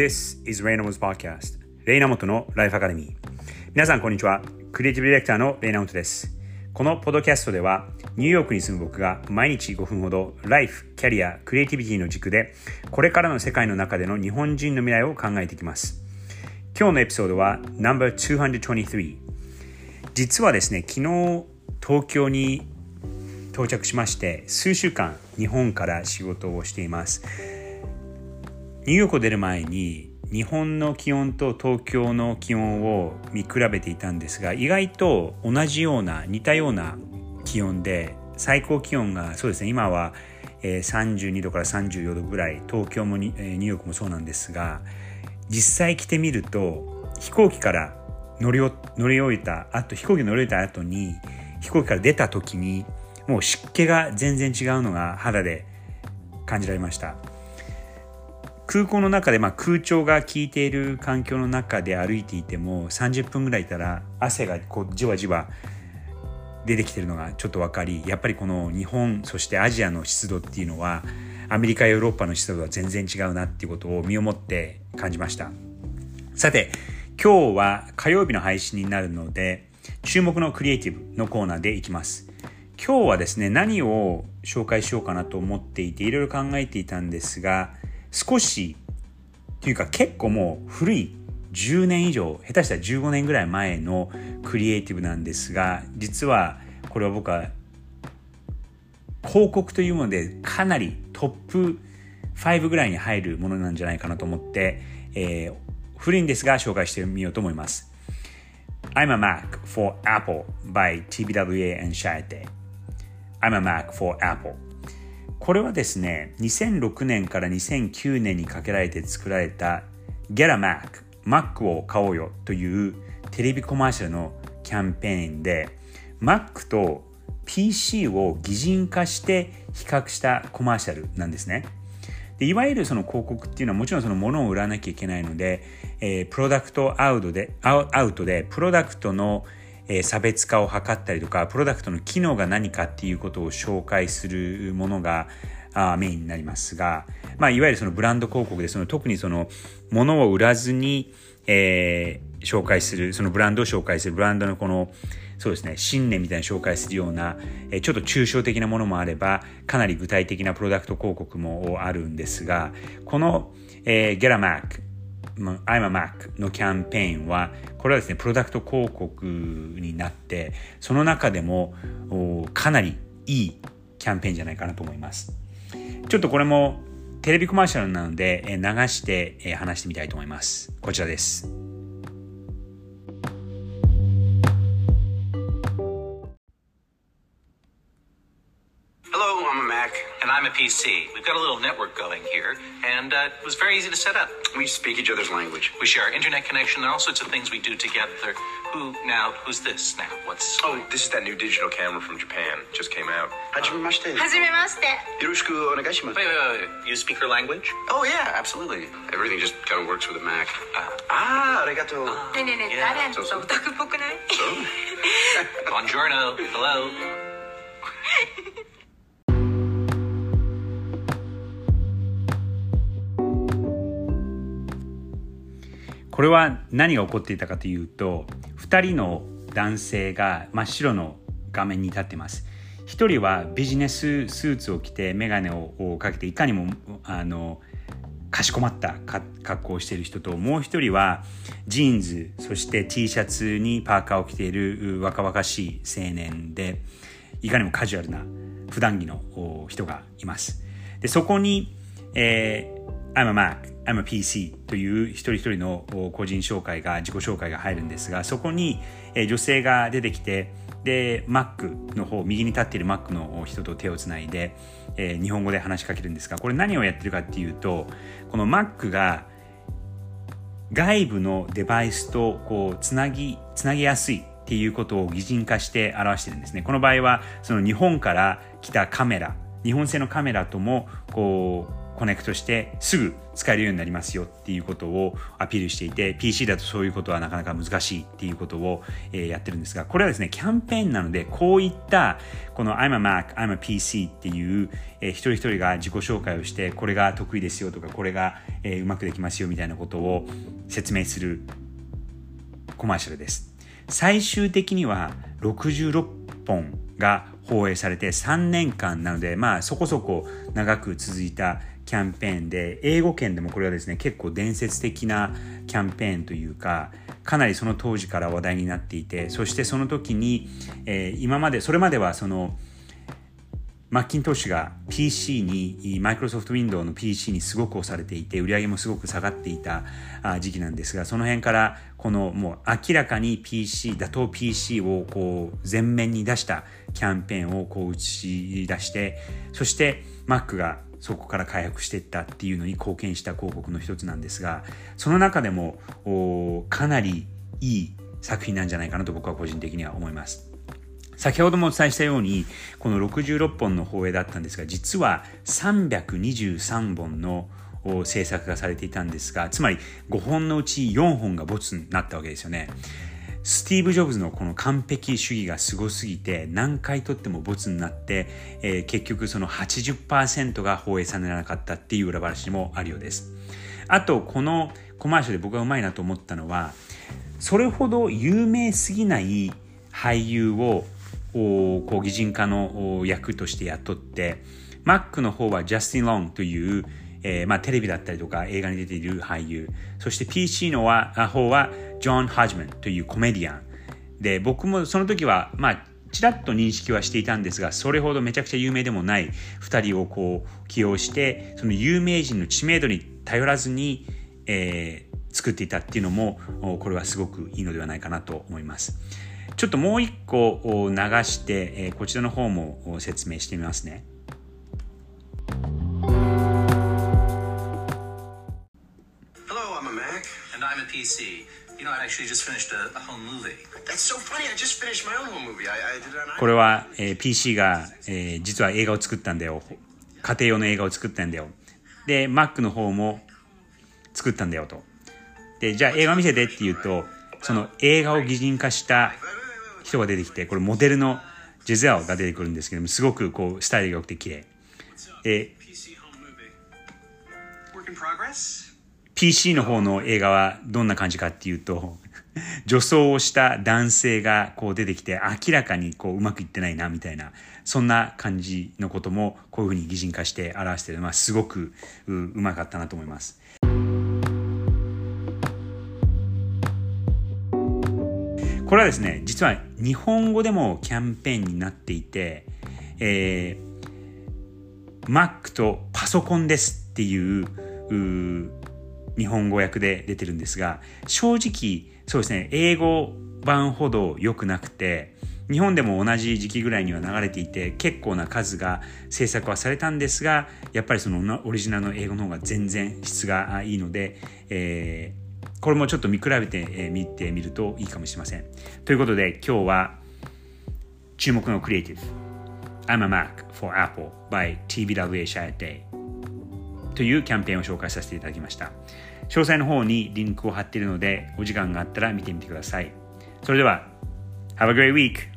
This is Raynamo's Podcast レイナモトのライフアカデミー皆さんこんにちは。クリエイティブディレクターのレイナモトです。このポッドキャストではニューヨークに住む僕が毎日5分ほどライフ、キャリア、クリエイティビティの軸でこれからの世界の中での日本人の未来を考えていきます。今日のエピソードは No.223 実はですね昨日東京に到着しまして数週間日本から仕事をしています。ニューヨークを出る前に日本の気温と東京の気温を見比べていたんですが意外と同じような似たような気温で最高気温がそうですね今は32度から34度ぐらい東京もニューヨークもそうなんですが実際来てみると飛行機から乗り乗り降りたあと飛行機乗り降りた後に飛行機から出た時にもう湿気が全然違うのが肌で感じられました。空港の中で、まあ、空調が効いている環境の中で歩いていても30分ぐらいいたら汗がこうじわじわ出てきてるのがちょっと分かりやっぱりこの日本そしてアジアの湿度っていうのはアメリカヨーロッパの湿度は全然違うなっていうことを身をもって感じました。さて今日は火曜日の配信になるので注目のクリエイティブのコーナーでいきます。今日はですね何を紹介しようかなと思っていていろいろ考えていたんですが少しというか結構もう古い10年以上下手したら15年ぐらい前のクリエイティブなんですが実はこれは僕は広告というものでかなりトップ5ぐらいに入るものなんじゃないかなと思って、えー、古いんですが紹介してみようと思います。I'm a Mac for Apple by TBWA and Shaete I'm a Mac for Apple これはですね、2006年から2009年にかけられて作られた Get a Mac Mac を買おうよというテレビコマーシャルのキャンペーンで Mac と PC を擬人化して比較したコマーシャルなんですね。でいわゆるその広告っていうのはもちろんそのものを売らなきゃいけないので、えー、プロダクトアウトでアウトでプロダクトのえ差別化を図ったりとかプロダクトの機能が何かっていうことを紹介するものがあメインになりますが、まあ、いわゆるそのブランド広告でその特にそのものを売らずに、えー、紹介するそのブランドを紹介するブランドのこのそうですね信念みたいに紹介するような、えー、ちょっと抽象的なものもあればかなり具体的なプロダクト広告もあるんですがこの、えー、Get a Mac I'm a Mac のキャンペーンはこれはですねプロダクト広告になってその中でもかなりいいキャンペーンじゃないかなと思います。ちょっとこれもテレビコマーシャルなので流して話してみたいと思います。こちらです。and I'm a PC. We've got a little network going here, and uh, it was very easy to set up. We speak each other's language. We share our internet connection. There are all sorts of things we do together. Who now? Who's this now? What's? Oh, this is that new digital camera from Japan. Just came out. Hajimemashite. Wait, wait, wait, wait. You speak her language? Oh yeah, absolutely. Everything just kind of works with a Mac. Uh, ah, arigato. Uh, ねえねえねえ、Yeah. 誰ちょっとオタクっぽくない So? Buongiorno. Hello. これは何が起こっていたかというと2人の男性が真っ白の画面に立ってます。1人はビジネススーツを着て眼鏡をかけていかにもあのかしこまった格好をしている人ともう一人はジーンズそして T シャツにパーカーを着ている若々しい青年でいかにもカジュアルな普段着の人がいます。でそこに、えー、I'm a Mac I'm a PC という一人一人の個人紹介が自己紹介が入るんですがそこに女性が出てきてで Mac の方右に立っている Mac の人と手をつないで、えー、日本語で話しかけるんですがこれ何をやってるかっていうとこの Mac が外部のデバイスとこうつなぎつなぎやすいっていうことを擬人化して表してるんですね。この場合はその日本から来たカメラ日本製のカメラともこうコネクトしてすぐ使えるようになりますよっていうことをアピールしていて PC だとそういうことはなかなか難しいっていうことを、えやってるんですがこれはですねキャンペーンなのでこういったこの I'm a Mac, I'm a PC っていう、えー、一人一人が自己紹介をしてこれが得意ですよとかこれが、え、うまくできますよみたいなことを説明するコマーシャルです。最終的には66本が放映されて3年間なのでまあそこそこ長く続いたキャンペーンで英語圏でもこれはですね結構伝説的なキャンペーンというかかなりその当時から話題になっていてそしてその時に、えー、今までそれまではそのマッキントッシュが PC に、マイクロソフトウィンドウの PC にすごく押されていて、売り上げもすごく下がっていた時期なんですが、その辺からこのもう明らかに PC、打倒 PC をこう前面に出したキャンペーンをこう打ち出して、そして Mac がそこから開発していったっていうのに貢献した広告の一つなんですがその中でもかなりいい作品なんじゃないかなと僕は個人的には思います。先ほどもお伝えしたようにこの66本の放映だったんですが実は323本の制作がされていたんですがつまり5本のうち4本がボツになったわけですよね。スティーブ・ジョブズのこの完璧主義がすごすぎて何回とってもボツになって、えー、結局その80%が放映されなかったっていう裏話もあるようです。あとこのコマーシャルで僕がうまいなと思ったのはそれほど有名すぎない俳優をこう擬人化の役として雇って Mac の方はジャスティン・ロンというえー、まあ、テレビだったりとか映画に出ている俳優。そして PC の方はジョン・ハジマンというコメディアン。で僕もその時はまあちらっと認識はしていたんですがそれほどめちゃくちゃ有名でもない2人をこう起用してその有名人の知名度に頼らずに、えー、作っていたっていうのもこれはすごくいいのではないかなと思います。ちょっともう一個流して、こちらの方も説明してみますね。PC. You know, I actually just finished a, a home movie. That's so funny. I just finished my own home movie. I, I did it on これは、えー、PC が、えー、実は映画を作ったんだよ。家庭用の映画を作ったんだよ。で、Mac の方も作ったんだよと。で、じゃあ映画見せてって言うと、その映画を擬人化した人が出てきて、これモデルのジェゼアが出てくるんですけども、すごくこうスタイルが良くて綺麗。で、PC の方の映画はどんな感じかっていうと、女装をした男性がこう出てきて明らかにこううまくいってないなみたいな、そんな感じのこともこういうふうに擬人化して表してる。まあ、すごくううまかったなと思います。これはですね、実は日本語でもキャンペーンになっていて、えー、Mac とパソコンですっていう日本語訳で出てるんですが、正直、そうですね、英語版ほど良くなくて、日本でも同じ時期ぐらいには流れていて結構な数が制作はされたんですがやっぱりそのオリジナルの英語の方が全然質がいいので、えー、これもちょっと見比べてみてみるといいかもしれません。ということで今日は注目のクリエイティブ I'm a Mac for Apple by TBWA Shire Day というキャンペーンを紹介させていただきました。詳細の方にリンクを貼っているので、お時間があったら見てみてください。それでは、Have a great week!